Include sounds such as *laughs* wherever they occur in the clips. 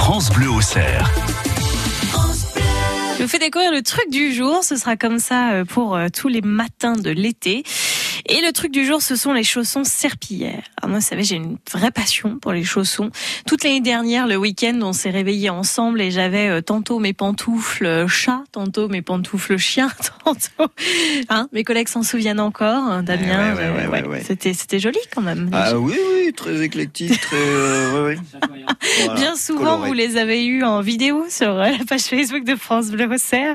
France Bleu au cerf. Je vous fais découvrir le truc du jour. Ce sera comme ça euh, pour euh, tous les matins de l'été. Et le truc du jour, ce sont les chaussons serpillères. Alors moi, vous savez, j'ai une vraie passion pour les chaussons. Toute l'année dernière, le week-end, on s'est réveillés ensemble et j'avais euh, tantôt mes pantoufles chat, tantôt mes pantoufles chien, *laughs* tantôt. Hein, mes collègues s'en souviennent encore, hein, Damien. Ouais, ouais, ouais, ouais. C'était, c'était joli quand même. Ah oui, oui, très éclectique, très. Euh, ouais, ouais. *laughs* Voilà, Bien souvent, coloré. vous les avez eus en vidéo sur euh, la page Facebook de France Bleu Auxerre.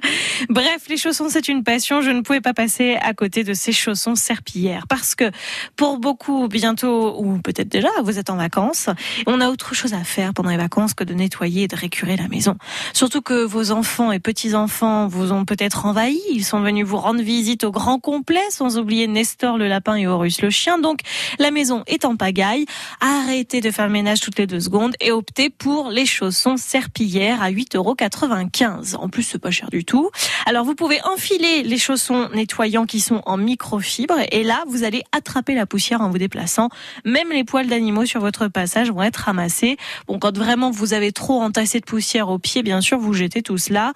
Bref, les chaussons, c'est une passion. Je ne pouvais pas passer à côté de ces chaussons serpillères parce que pour beaucoup, bientôt, ou peut-être déjà, vous êtes en vacances. On a autre chose à faire pendant les vacances que de nettoyer et de récurer la maison. Surtout que vos enfants et petits-enfants vous ont peut-être envahi. Ils sont venus vous rendre visite au grand complet, sans oublier Nestor le lapin et Horus le chien. Donc, la maison est en pagaille. Arrêtez de faire le ménage toutes les deux secondes et optez pour les chaussons serpillères à 8,95 euros. En plus, c'est pas cher du tout. Alors, vous pouvez enfiler les chaussons nettoyants qui sont en microfibre et là, vous allez attraper la poussière en vous déplaçant. Même les poils d'animaux sur votre passage vont être ramassés. Bon, quand vraiment vous avez trop entassé de poussière aux pieds, bien sûr, vous jetez tout cela.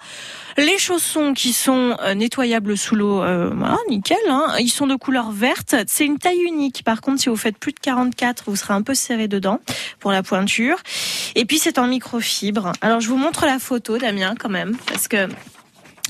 Les chaussons qui sont euh, nettoyables sous l'eau, euh, voilà, nickel. Hein. Ils sont de couleur verte. C'est une taille unique. Par contre, si vous faites plus de 44, vous serez un peu serré dedans pour la pointure. Et puis c'est en microfibre. Alors je vous montre la photo, Damien, quand même, parce que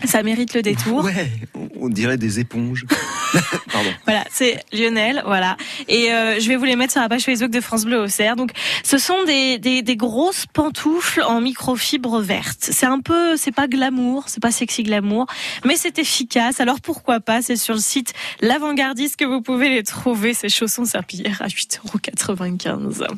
ça mérite le détour. Ouais, on- on dirait des éponges. *laughs* Pardon. Voilà, c'est Lionel, voilà. Et euh, je vais vous les mettre sur la page Facebook de France Bleu Auxerre. Donc, ce sont des, des, des grosses pantoufles en microfibre verte. C'est un peu, c'est pas glamour, c'est pas sexy glamour, mais c'est efficace. Alors pourquoi pas? C'est sur le site L'Avant-Gardiste que vous pouvez les trouver, ces chaussons serpillères à 8,95 euros.